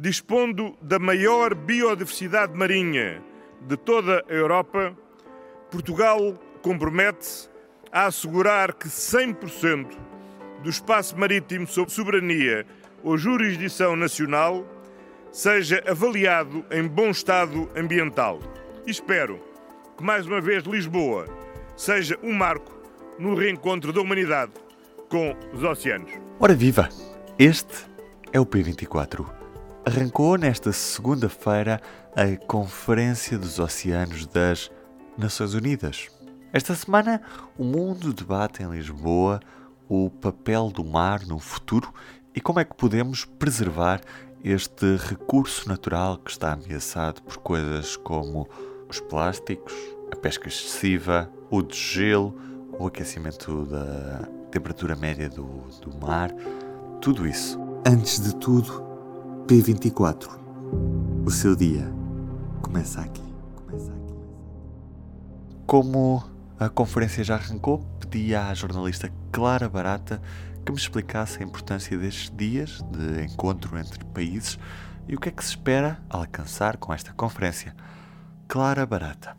Dispondo da maior biodiversidade marinha de toda a Europa, Portugal compromete-se a assegurar que 100% do espaço marítimo sob soberania ou jurisdição nacional seja avaliado em bom estado ambiental. Espero que mais uma vez Lisboa seja um marco no reencontro da humanidade com os oceanos. Ora viva! Este é o P24. Arrancou nesta segunda-feira a Conferência dos Oceanos das Nações Unidas. Esta semana, o mundo debate em Lisboa o papel do mar no futuro e como é que podemos preservar este recurso natural que está ameaçado por coisas como os plásticos, a pesca excessiva, o desgelo, o aquecimento da temperatura média do, do mar, tudo isso. Antes de tudo, P24. O seu dia começa aqui. Começa aqui. Como a conferência já arrancou, pedi à jornalista Clara Barata que me explicasse a importância destes dias de encontro entre países e o que é que se espera alcançar com esta conferência. Clara Barata.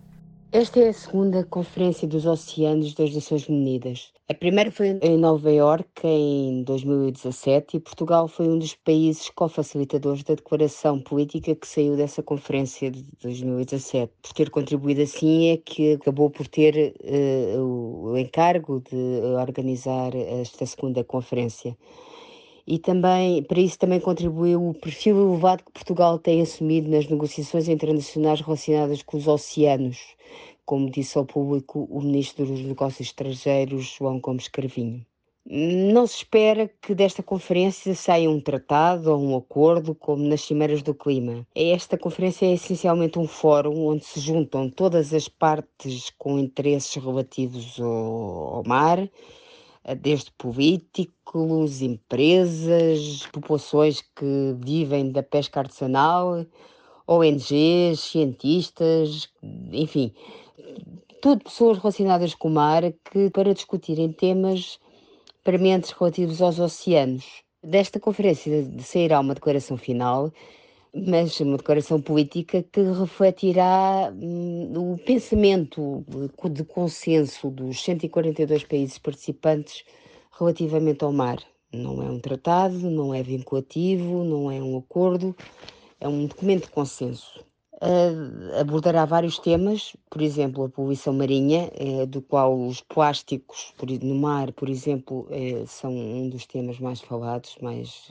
Esta é a segunda Conferência dos Oceanos das Nações Unidas. A primeira foi em Nova Iorque em 2017 e Portugal foi um dos países co-facilitadores da declaração política que saiu dessa conferência de 2017. Por ter contribuído assim é que acabou por ter uh, o encargo de organizar esta segunda conferência e também para isso também contribuiu o perfil elevado que Portugal tem assumido nas negociações internacionais relacionadas com os oceanos, como disse ao público o Ministro dos Negócios Estrangeiros, João Gomes Carvinho. Não se espera que desta conferência saia um tratado ou um acordo, como nas Cimeiras do Clima. Esta conferência é essencialmente um fórum onde se juntam todas as partes com interesses relativos ao mar, desde políticos, empresas, populações que vivem da pesca artesanal, ONGs, cientistas, enfim, tudo pessoas relacionadas com o mar que para discutirem temas prementes relativos aos oceanos. Desta conferência sairá uma declaração final, mas uma declaração política que refletirá hum, o pensamento de consenso dos 142 países participantes relativamente ao mar. Não é um tratado, não é vinculativo, não é um acordo, é um documento de consenso uh, abordará vários temas, por exemplo, a poluição marinha, uh, do qual os plásticos por, no mar, por exemplo, uh, são um dos temas mais falados, mais,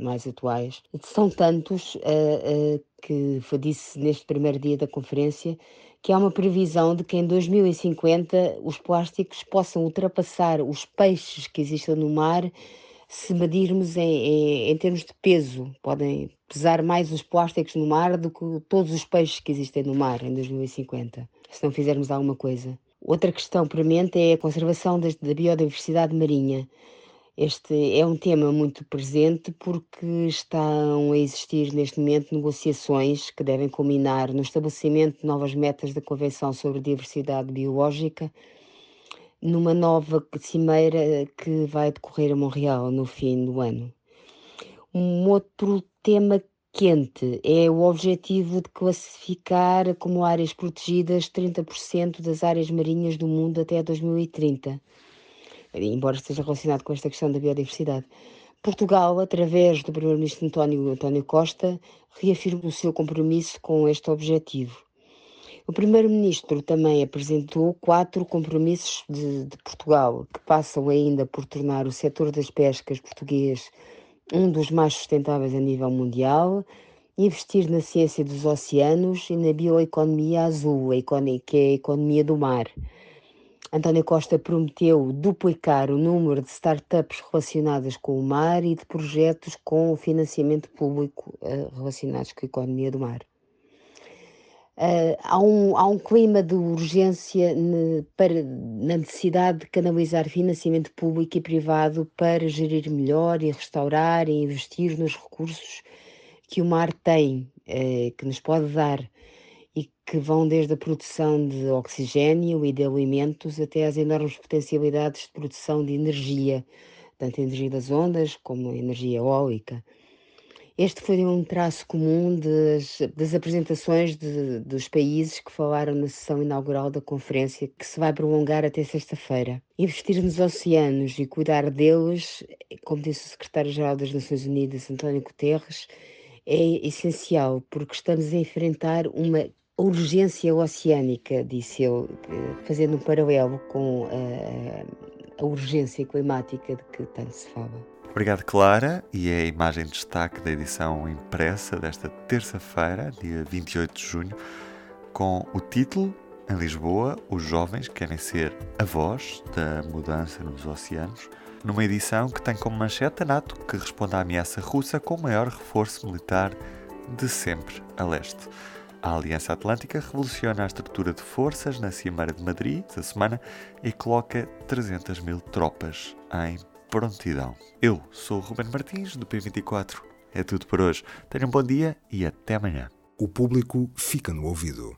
mais atuais. São tantos que disse neste primeiro dia da conferência que há uma previsão de que em 2050 os plásticos possam ultrapassar os peixes que existem no mar se medirmos em, em, em, termos de peso, podem pesar mais os plásticos no mar do que todos os peixes que existem no mar em 2050, se não fizermos alguma coisa. Outra questão premente é a conservação da biodiversidade marinha. Este é um tema muito presente porque estão a existir neste momento negociações que devem culminar no estabelecimento de novas metas da Convenção sobre Diversidade Biológica numa nova cimeira que vai decorrer a Montreal no fim do ano. Um outro tema quente é o objetivo de classificar como áreas protegidas 30% das áreas marinhas do mundo até 2030, embora esteja relacionado com esta questão da biodiversidade. Portugal, através do Primeiro-Ministro António, António Costa, reafirma o seu compromisso com este objetivo. O Primeiro-Ministro também apresentou quatro compromissos de, de, Portugal, que passam ainda por tornar o setor das pescas português um dos mais sustentáveis a nível mundial, investir na ciência dos oceanos e na bioeconomia azul, que é a economia do mar. António Costa prometeu duplicar o número de startups relacionadas com o mar e de projetos com financiamento público uh, relacionados com a economia do mar. Uh, há, um, há um clima de urgência ne, para, na necessidade de canalizar financiamento público e privado para gerir melhor e restaurar e investir nos recursos que o mar tem, uh, que nos pode dar e que vão desde a produção de oxigênio e de alimentos até às enormes potencialidades de produção de energia, tanto energia das ondas como energia eólica. Este foi um traço comum das, das apresentações de, dos países que falaram na sessão inaugural da conferência, que se vai prolongar até sexta-feira. Investir nos oceanos e cuidar deles, como disse o secretário-geral das Nações Unidas, António Guterres, é essencial, porque estamos a enfrentar uma urgência oceânica, disse ele, fazendo um paralelo com a, a urgência climática de que tanto se fala. Obrigado, Clara. E é a imagem de destaque da edição impressa desta terça-feira, dia 28 de junho, com o título Em Lisboa, os jovens querem ser a voz da mudança nos oceanos, numa edição que tem como manchete a NATO que responde à ameaça russa com o maior reforço militar de sempre a leste. A Aliança Atlântica revoluciona a estrutura de forças na Cimeira de Madrid esta semana e coloca 300 mil tropas em prontidão. Eu sou o Ruben Martins, do P24. É tudo por hoje. Tenham um bom dia e até amanhã. O público fica no ouvido.